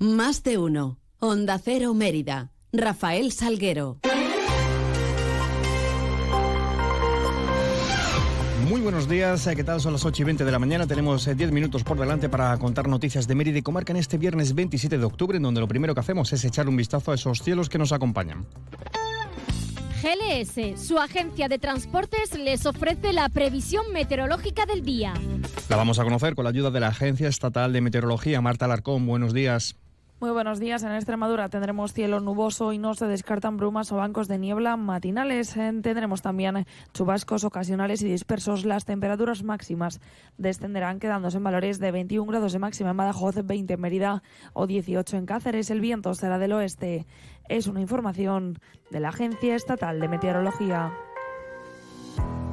Más de uno. Onda Cero Mérida. Rafael Salguero. Muy buenos días, ¿qué tal? Son las 8 y 20 de la mañana. Tenemos 10 eh, minutos por delante para contar noticias de Mérida y Comarca en este viernes 27 de octubre, en donde lo primero que hacemos es echar un vistazo a esos cielos que nos acompañan. GLS, su agencia de transportes, les ofrece la previsión meteorológica del día. La vamos a conocer con la ayuda de la Agencia Estatal de Meteorología. Marta Alarcón, buenos días. Muy buenos días. En Extremadura tendremos cielo nuboso y no se descartan brumas o bancos de niebla matinales. Tendremos también chubascos ocasionales y dispersos. Las temperaturas máximas descenderán quedándose en valores de 21 grados de máxima en Badajoz, 20 en Mérida o 18 en Cáceres. El viento será del oeste. Es una información de la Agencia Estatal de Meteorología.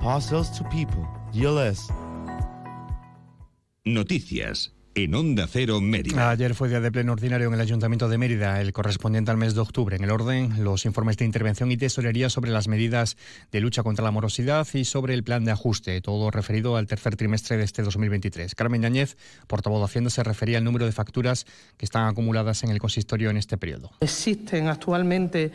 Parcels to people. GLS. Noticias en Onda Cero Mérida. Ayer fue día de pleno ordinario en el Ayuntamiento de Mérida, el correspondiente al mes de octubre. En el orden, los informes de intervención y tesorería sobre las medidas de lucha contra la morosidad y sobre el plan de ajuste, todo referido al tercer trimestre de este 2023. Carmen Yañez, portavoz de Hacienda, se refería al número de facturas que están acumuladas en el consistorio en este periodo. Existen actualmente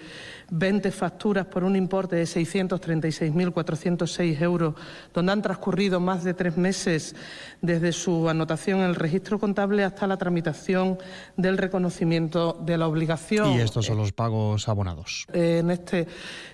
20 facturas por un importe de 636.406 euros, donde han transcurrido más de tres meses desde su anotación en el registro contable hasta la tramitación del reconocimiento de la obligación. Y estos son los pagos abonados. En este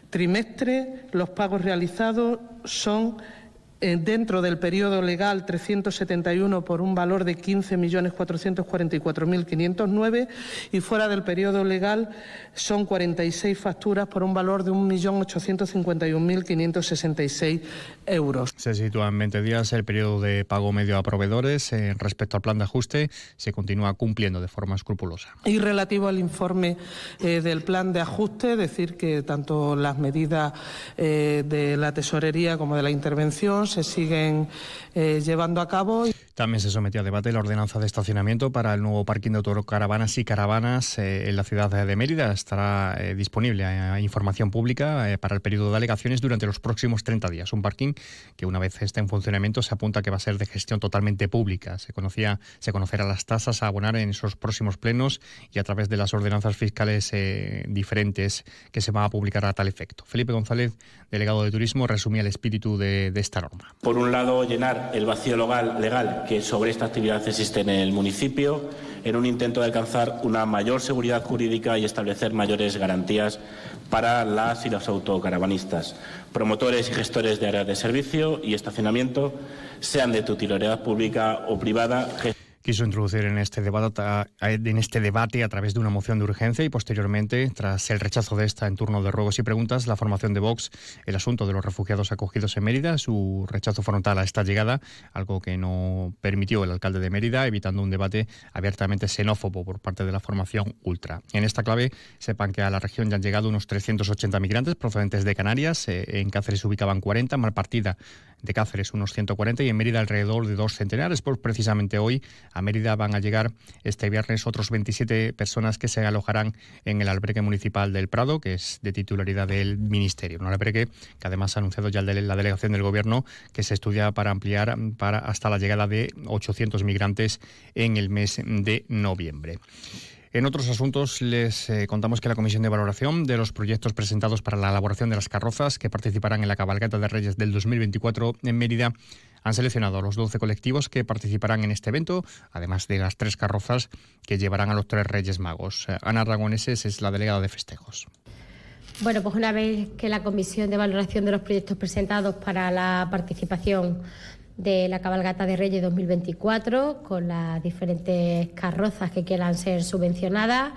trimestre los pagos realizados son eh, dentro del periodo legal 371 por un valor de 15.444.509 y fuera del periodo legal son 46 facturas por un valor de 1.851.566 euros. Se sitúa en 20 días el periodo de pago medio a proveedores. Eh, respecto al plan de ajuste, se continúa cumpliendo de forma escrupulosa. Y relativo al informe eh, del plan de ajuste, decir que tanto las medidas de la tesorería como de la intervención se siguen eh, llevando a cabo. También se sometió a debate la ordenanza de estacionamiento para el nuevo parking de autocaravanas y caravanas eh, en la ciudad de Mérida. Estará eh, disponible a, información pública para el periodo de alegaciones durante los próximos 30 días. Un parking que una vez esté en funcionamiento se apunta que va a ser de gestión totalmente pública. Se conocía, se conocerá las tasas a abonar en esos próximos plenos y a través de las ordenanzas fiscales diferentes que se van a publicar a tal efecto. Felipe González, delegado de Turismo, resumía el espíritu de, de esta norma. Por un lado, llenar el vacío legal que sobre esta actividad existe en el municipio, en un intento de alcanzar una mayor seguridad jurídica y establecer mayores garantías para las y los autocaravanistas, promotores y gestores de áreas de servicio y estacionamiento, sean de titularidad pública o privada quiso introducir en este debate en este debate a través de una moción de urgencia y posteriormente, tras el rechazo de esta en turno de ruegos y preguntas, la formación de Vox, el asunto de los refugiados acogidos en Mérida, su rechazo frontal a esta llegada, algo que no permitió el alcalde de Mérida, evitando un debate abiertamente xenófobo por parte de la formación ultra. En esta clave, sepan que a la región ya han llegado unos 380 migrantes procedentes de Canarias, eh, en Cáceres se ubicaban 40, Malpartida de Cáceres unos 140 y en Mérida alrededor de dos centenares. Pues precisamente hoy a Mérida van a llegar este viernes otros 27 personas que se alojarán en el albergue municipal del Prado, que es de titularidad del Ministerio. Un albergue que además ha anunciado ya la delegación del Gobierno que se estudia para ampliar para hasta la llegada de 800 migrantes en el mes de noviembre. En otros asuntos les eh, contamos que la Comisión de Valoración de los proyectos presentados para la elaboración de las carrozas que participarán en la cabalgata de Reyes del 2024 en Mérida han seleccionado los 12 colectivos que participarán en este evento, además de las tres carrozas que llevarán a los tres Reyes Magos. Eh, Ana Aragoneses es la delegada de festejos. Bueno, pues una vez que la Comisión de Valoración de los proyectos presentados para la participación de la cabalgata de Reyes 2024 con las diferentes carrozas que quieran ser subvencionadas.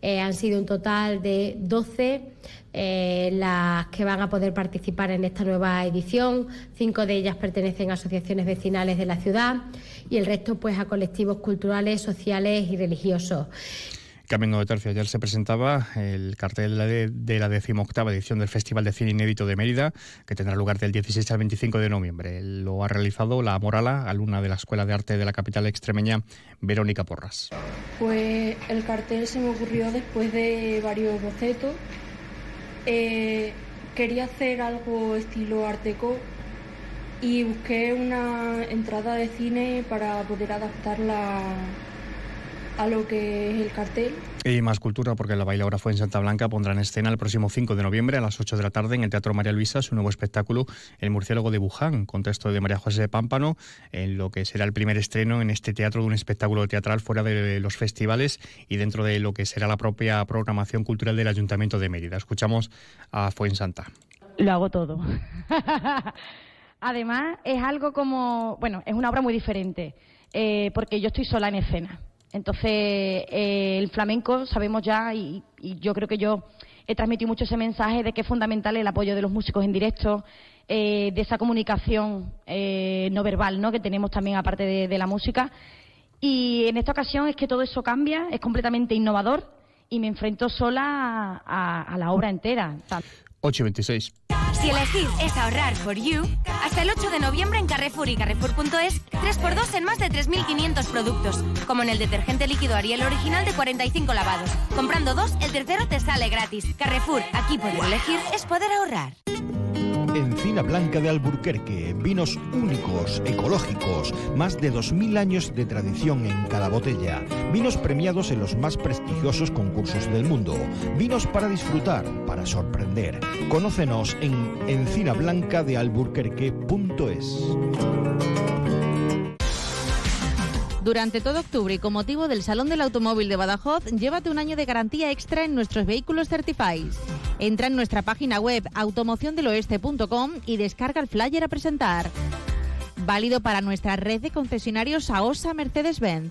Eh, han sido un total de 12 eh, las que van a poder participar en esta nueva edición. Cinco de ellas pertenecen a asociaciones vecinales de la ciudad y el resto pues a colectivos culturales, sociales y religiosos. Cambiando de tercio, ayer se presentaba el cartel de la decimoctava edición del Festival de Cine Inédito de Mérida, que tendrá lugar del 16 al 25 de noviembre. Lo ha realizado la Morala, alumna de la Escuela de Arte de la capital extremeña, Verónica Porras. Pues el cartel se me ocurrió después de varios bocetos. Eh, quería hacer algo estilo arteco y busqué una entrada de cine para poder adaptarla a lo que es el cartel. Y más cultura, porque la bailadora fue en Santa Blanca pondrá en escena el próximo 5 de noviembre a las 8 de la tarde en el Teatro María Luisa su nuevo espectáculo El murciélago de Buján, contexto de María José de Pámpano, en lo que será el primer estreno en este teatro de un espectáculo teatral fuera de los festivales y dentro de lo que será la propia programación cultural del Ayuntamiento de Mérida. Escuchamos a Fuensanta. Lo hago todo. Además, es algo como, bueno, es una obra muy diferente, eh, porque yo estoy sola en escena. Entonces, eh, el flamenco sabemos ya, y, yo creo que yo he transmitido mucho ese mensaje de que es fundamental el apoyo de los músicos en directo, eh, de esa comunicación eh, no verbal ¿no? que tenemos también aparte de, la música. Y en esta ocasión es que todo eso cambia, es completamente innovador y me enfrento sola a, a la obra entera. 8 y 26. Si elegir es ahorrar for you, hasta el 8 de noviembre en Carrefour y Carrefour.es, 3x2 en más de 3.500 productos, como en el detergente líquido Ariel original de 45 lavados. Comprando dos, el tercero te sale gratis. Carrefour, aquí poder elegir es poder ahorrar. Encina Blanca de Alburquerque, vinos únicos, ecológicos, más de 2.000 años de tradición en cada botella, vinos premiados en los más prestigiosos concursos del mundo, vinos para disfrutar, para sorprender. Conócenos en encinablancadealburquerque.es. Durante todo octubre y con motivo del Salón del Automóvil de Badajoz, llévate un año de garantía extra en nuestros vehículos Certifies. Entra en nuestra página web automociondeloeste.com y descarga el flyer a presentar. Válido para nuestra red de concesionarios AOSA Mercedes-Benz.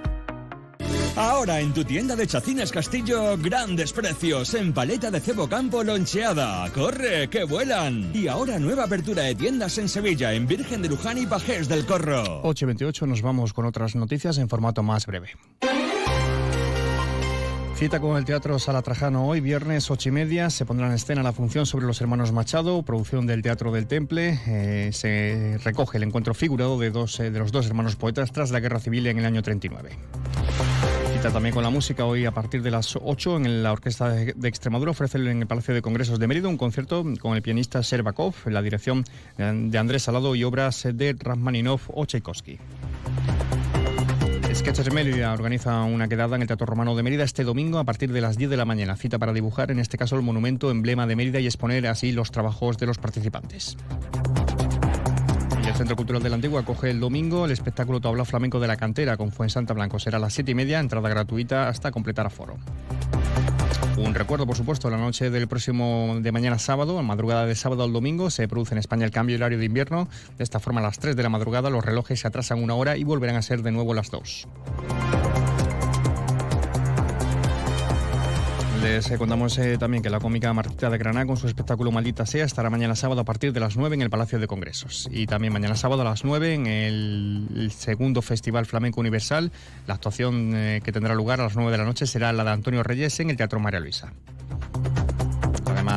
Ahora en tu tienda de Chacinas Castillo, grandes precios en paleta de cebo campo loncheada. ¡Corre, que vuelan! Y ahora nueva apertura de tiendas en Sevilla, en Virgen de Luján y Pajés del Corro. 8.28 nos vamos con otras noticias en formato más breve. Cita con el Teatro Sala Trajano hoy, viernes ocho y media. Se pondrá en escena la función sobre los hermanos Machado, producción del Teatro del Temple. Eh, se recoge el encuentro figurado de, dos, eh, de los dos hermanos poetas tras la Guerra Civil en el año 39 también con la música. Hoy a partir de las 8 en la Orquesta de Extremadura ofrece en el Palacio de Congresos de Mérida un concierto con el pianista Serbakov, la dirección de Andrés Salado y obras de Rachmaninov o Tchaikovsky. Sketches Mérida organiza una quedada en el Teatro Romano de Mérida este domingo a partir de las 10 de la mañana. Cita para dibujar, en este caso, el monumento emblema de Mérida y exponer así los trabajos de los participantes. Centro Cultural de la Antigua acoge el domingo el espectáculo Tabla Flamenco de la Cantera con Fuensanta Blanco. Será a las 7 y media, entrada gratuita hasta completar aforo. Un recuerdo, por supuesto, la noche del próximo de mañana sábado, a madrugada de sábado al domingo, se produce en España el cambio horario de invierno. De esta forma, a las 3 de la madrugada los relojes se atrasan una hora y volverán a ser de nuevo las 2. Les contamos eh, también que la cómica Martita de Granada con su espectáculo Maldita Sea estará mañana sábado a partir de las 9 en el Palacio de Congresos. Y también mañana sábado a las 9 en el, segundo Festival Flamenco Universal. La actuación eh, que tendrá lugar a las 9 de la noche será la de Antonio Reyes en el Teatro María Luisa.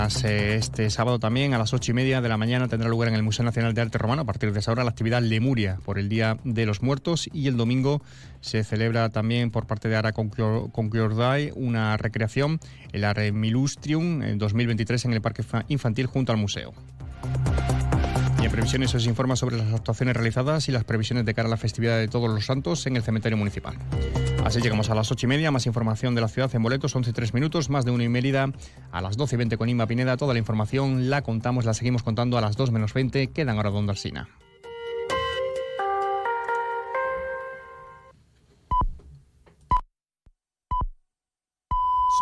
Además, este sábado también a las ocho y media de la mañana tendrá lugar en el Museo Nacional de Arte Romano a partir de esa hora la actividad Lemuria por el Día de los Muertos y el domingo se celebra también por parte de Ara Conquiordai una recreación, el Are Milustrium en 2023 en el Parque Infantil junto al museo. Y en previsiones os informa sobre las actuaciones realizadas y las previsiones de cara a la festividad de Todos los Santos en el cementerio municipal. Así llegamos a las ocho y media, más información de la ciudad en boletos, 11 y 3 minutos, más de uno y Mérida, a las 12 y 20 con Inma Pineda, toda la información la contamos, la seguimos contando a las 2 menos 20, quedan ahora donde Alsina.